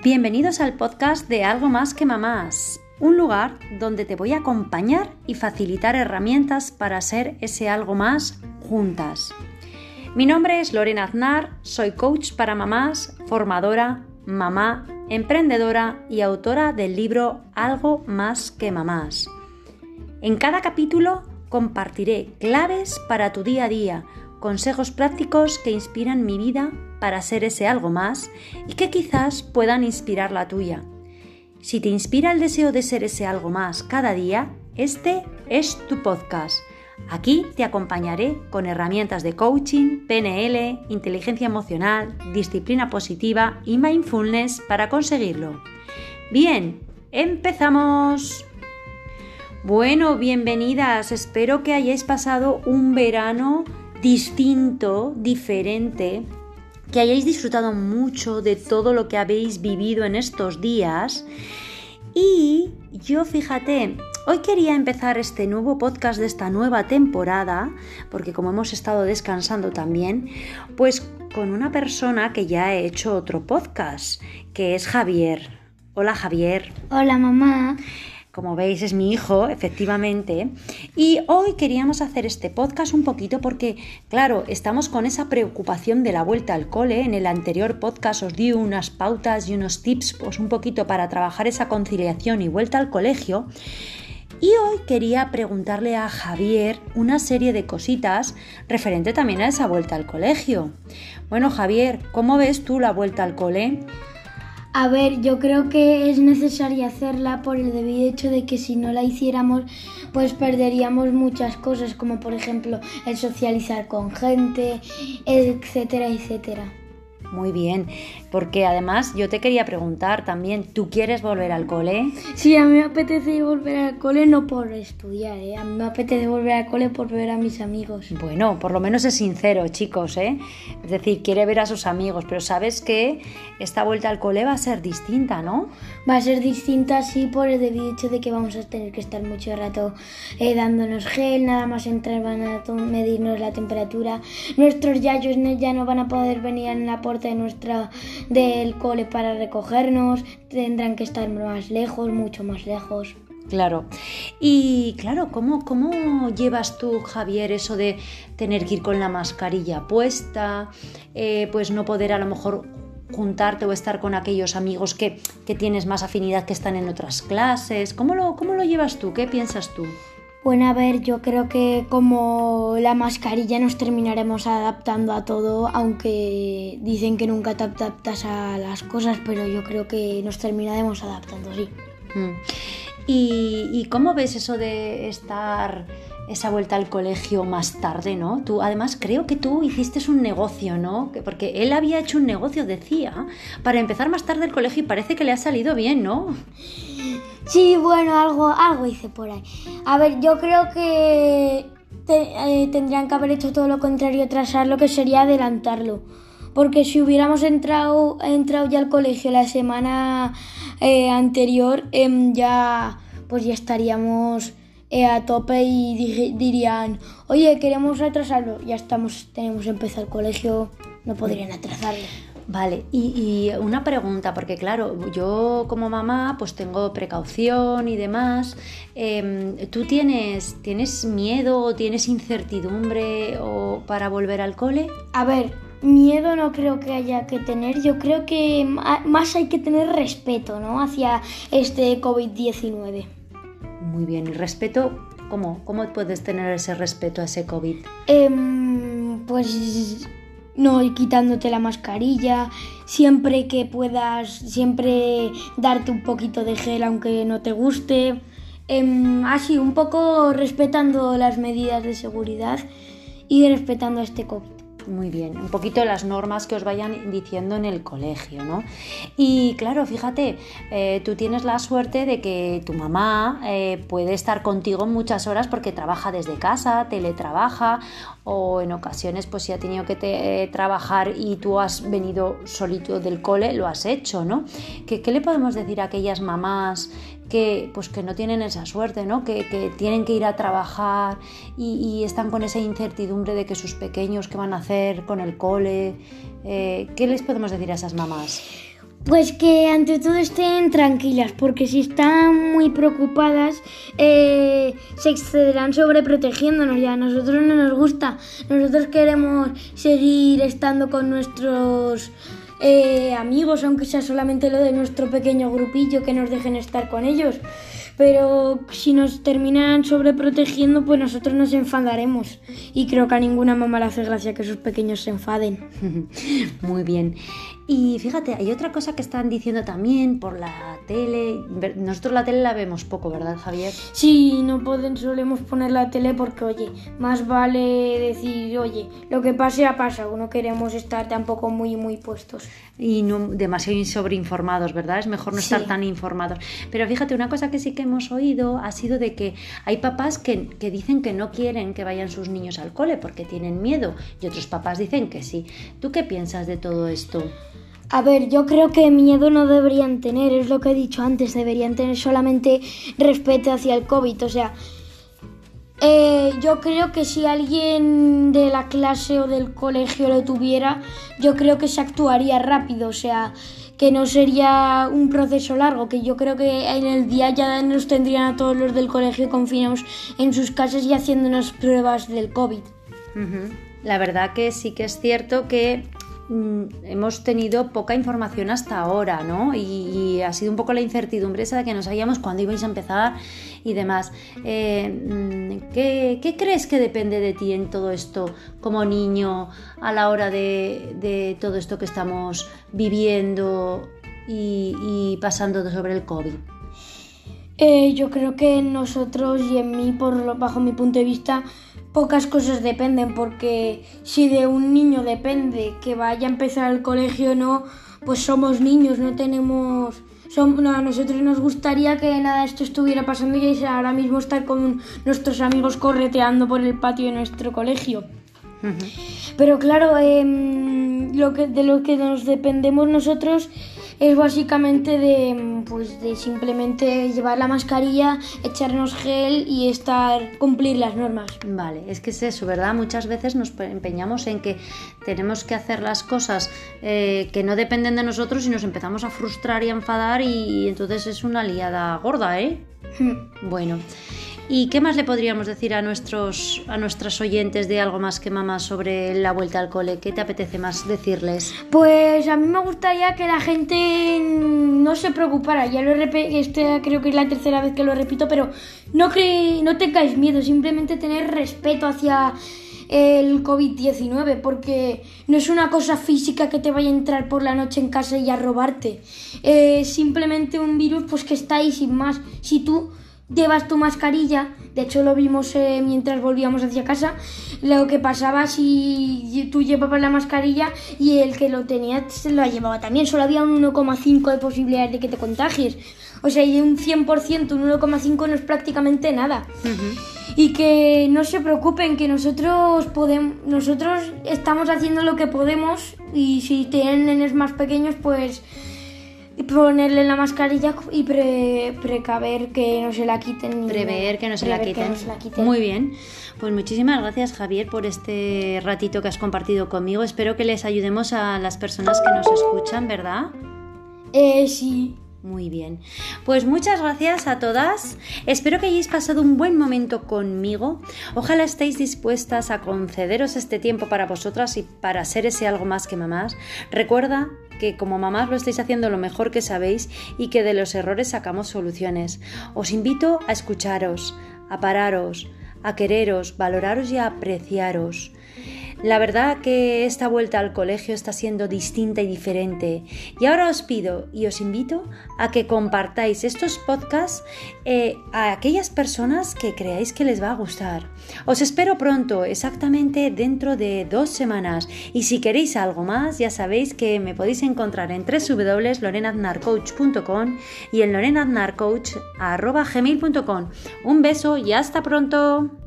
Bienvenidos al podcast de Algo más que mamás, un lugar donde te voy a acompañar y facilitar herramientas para ser ese algo más juntas. Mi nombre es Lorena Aznar, soy coach para mamás, formadora, mamá, emprendedora y autora del libro Algo más que mamás. En cada capítulo compartiré claves para tu día a día, consejos prácticos que inspiran mi vida para ser ese algo más y que quizás puedan inspirar la tuya. Si te inspira el deseo de ser ese algo más cada día, este es tu podcast. Aquí te acompañaré con herramientas de coaching, PNL, inteligencia emocional, disciplina positiva y mindfulness para conseguirlo. Bien, empezamos. Bueno, bienvenidas. Espero que hayáis pasado un verano distinto, diferente, que hayáis disfrutado mucho de todo lo que habéis vivido en estos días. Y yo fíjate, hoy quería empezar este nuevo podcast de esta nueva temporada, porque como hemos estado descansando también, pues con una persona que ya he hecho otro podcast, que es Javier. Hola Javier. Hola mamá. Como veis es mi hijo, efectivamente. Y hoy queríamos hacer este podcast un poquito porque, claro, estamos con esa preocupación de la vuelta al cole. En el anterior podcast os di unas pautas y unos tips, pues un poquito para trabajar esa conciliación y vuelta al colegio. Y hoy quería preguntarle a Javier una serie de cositas referente también a esa vuelta al colegio. Bueno, Javier, ¿cómo ves tú la vuelta al cole? A ver, yo creo que es necesaria hacerla por el debido hecho de que si no la hiciéramos, pues perderíamos muchas cosas, como por ejemplo el socializar con gente, etcétera, etcétera. Muy bien, porque además yo te quería preguntar también, ¿tú quieres volver al cole? Sí, a mí me apetece volver al cole no por estudiar, ¿eh? a mí me apetece volver al cole por ver a mis amigos. Bueno, por lo menos es sincero, chicos, ¿eh? Es decir, quiere ver a sus amigos, pero sabes que esta vuelta al cole va a ser distinta, ¿no? Va a ser distinta, sí, por el debido hecho de que vamos a tener que estar mucho rato eh, dándonos gel, nada más entrar van a medirnos la temperatura. Nuestros yayos ya no van a poder venir en la puerta de nuestra del cole para recogernos, tendrán que estar más lejos, mucho más lejos. Claro. Y claro, ¿cómo, ¿cómo llevas tú, Javier, eso de tener que ir con la mascarilla puesta? Eh, pues no poder a lo mejor juntarte o estar con aquellos amigos que, que, tienes más afinidad que están en otras clases. ¿Cómo lo, ¿Cómo lo llevas tú? ¿Qué piensas tú? Bueno, a ver, yo creo que como la mascarilla nos terminaremos adaptando a todo, aunque dicen que nunca te adaptas a las cosas, pero yo creo que nos terminaremos adaptando, sí. Mm. ¿Y, cómo ves eso de estar esa vuelta al colegio más tarde, ¿no? Tú, además, creo que tú hiciste un negocio, ¿no? Porque él había hecho un negocio, decía, para empezar más tarde el colegio y parece que le ha salido bien, ¿no? Sí, bueno, algo, algo hice por ahí. A ver, yo creo que eh, tendrían que haber hecho todo lo contrario, lo que sería adelantarlo. Porque si hubiéramos entrado, entrado ya al colegio la semana eh, anterior, em, ya pues ya estaríamos eh, a tope y dirían, oye, queremos retrasarlo. Ya estamos, tenemos que empezar el colegio, no podrían atrasarlo. Vale, y, una pregunta, porque claro, yo como mamá pues tengo precaución y demás. Em, ¿Tú tienes, tienes miedo o tienes incertidumbre o para volver al cole? A ver, miedo no creo que haya que tener, yo creo que más hay que tener respeto ¿no? hacia este COVID-19. Muy bien, ¿y respeto? ¿Cómo? ¿Cómo puedes tener ese respeto a ese COVID? Em, pues no quitándote la mascarilla, siempre que puedas, siempre darte un poquito de gel aunque no te guste, em, así un poco respetando las medidas de seguridad y respetando este COVID. Muy bien, un poquito las normas que os vayan diciendo en el colegio, ¿no? Y claro, fíjate, eh, tú tienes la suerte de que tu mamá eh, puede estar contigo muchas horas porque trabaja desde casa, teletrabaja o en ocasiones pues si ha tenido que eh, trabajar y tú has venido solito del cole, lo has hecho, ¿no? ¿Qué, qué le podemos decir a aquellas mamás que, pues, que no tienen esa suerte, ¿no? que, tienen que ir a trabajar y, están con esa incertidumbre de que sus pequeños, ¿qué van a hacer con el cole? Eh, ¿Qué les podemos decir a esas mamás? Pues que ante todo estén tranquilas, porque si están muy preocupadas eh, se excederán sobreprotegiéndonos ya. A nosotros no nos gusta. Nosotros queremos seguir estando con nuestros eh, amigos, aunque sea solamente lo de nuestro pequeño grupillo, que nos dejen estar con ellos. Pero si nos terminan sobreprotegiendo, pues nosotros nos enfadaremos. Y creo que a ninguna mamá le hace gracia que sus pequeños se enfaden. Muy bien. Y fíjate, hay otra cosa que están diciendo también por la tele. Nosotros la tele la vemos poco, ¿verdad, Javier? Sí, no pueden, solemos poner la tele porque, oye, más vale decir, oye, lo que pase ha pasado, no queremos estar tampoco muy, muy puestos. Y no demasiado sobreinformados, ¿verdad? Es mejor no estar tan informados. Pero fíjate, una cosa que sí que hemos oído ha sido de que hay papás que, que dicen que no quieren que vayan sus niños al cole porque tienen miedo y otros papás dicen que sí. ¿Tú qué piensas de todo esto? A ver, yo creo que miedo no deberían tener, es lo que he dicho antes, deberían tener solamente respeto hacia el COVID. O sea, eh, yo creo que si alguien de la clase o del colegio lo tuviera, yo creo que se actuaría rápido. O sea, que no sería un proceso largo, que yo creo que en el día ya nos tendrían a todos los del colegio confinados en sus casas y haciéndonos pruebas del COVID. La verdad que sí que es cierto que hemos tenido poca información hasta ahora, ¿no? Y, ha sido un poco la incertidumbre esa de que no sabíamos cuándo ibais a empezar y demás. Eh, mm, ¿qué, crees que depende de ti en todo esto como niño a la hora de, todo esto que estamos viviendo y, pasando sobre el COVID? Eh, yo creo que nosotros y en mí, por bajo mi punto de vista, pocas cosas dependen, porque si de un niño depende que vaya a empezar el colegio o no, pues somos niños, no tenemos a nosotros nos gustaría que nada esto estuviera pasando y ahora mismo estar con nuestros amigos correteando por el patio de nuestro colegio. Pero claro, em, lo que, de lo que nos dependemos nosotros es básicamente de, pues, de simplemente llevar la mascarilla, echarnos gel y estar cumplir las normas. Vale, es que es eso, ¿verdad? Muchas veces nos empeñamos en que tenemos que hacer las cosas eh, que no dependen de nosotros y nos empezamos a frustrar y a enfadar y entonces es una liada gorda, ¿eh? Hmm. bueno. ¿Y qué más le podríamos decir a nuestros a nuestras oyentes de algo más que mamá sobre la vuelta al cole? ¿Qué te apetece más decirles? Pues a mí me gustaría que la gente no se preocupara. Ya lo he este creo que es la tercera vez que lo repito, pero no no tengáis miedo, simplemente tener respeto hacia el COVID-19, porque no es una cosa física que te vaya a entrar por la noche en casa y a robarte. Es simplemente un virus pues que está ahí sin más. Si tú llevas tu mascarilla, de hecho lo vimos eh, mientras volvíamos hacia casa, lo que pasaba si tú llevabas la mascarilla y el que lo tenía se lo llevaba también, solo había un 1,5 de posibilidades de que te contagies. O sea, y un 100%, un 1,5 no es prácticamente nada. Y que no se preocupen, que nosotros podemos, nosotros estamos haciendo lo que podemos y si tienen nenes más pequeños, pues ponerle la mascarilla y precaver que no se la quiten. Prever que no, se la quiten. Muy bien. Pues muchísimas gracias Javier por este ratito que has compartido conmigo. Espero que les ayudemos a las personas que nos escuchan, ¿verdad? Eh, sí. Muy bien. Pues muchas gracias a todas. Espero que hayáis pasado un buen momento conmigo. Ojalá estéis dispuestas a concederos este tiempo para vosotras y para ser ese algo más que mamás. Recuerda que como mamás lo estáis haciendo lo mejor que sabéis y que de los errores sacamos soluciones. Os invito a escucharos, a pararos, a quereros, valoraros y a apreciaros. La verdad que esta vuelta al colegio está siendo distinta y diferente. Y ahora os pido y os invito a que compartáis estos podcasts eh, a aquellas personas que creáis que les va a gustar. Os espero pronto, exactamente dentro de dos semanas. Y si queréis algo más, ya sabéis que me podéis encontrar en www.lorenaznarcoach.com y en lorenaznarcoach.gmail.com. Un beso y hasta pronto.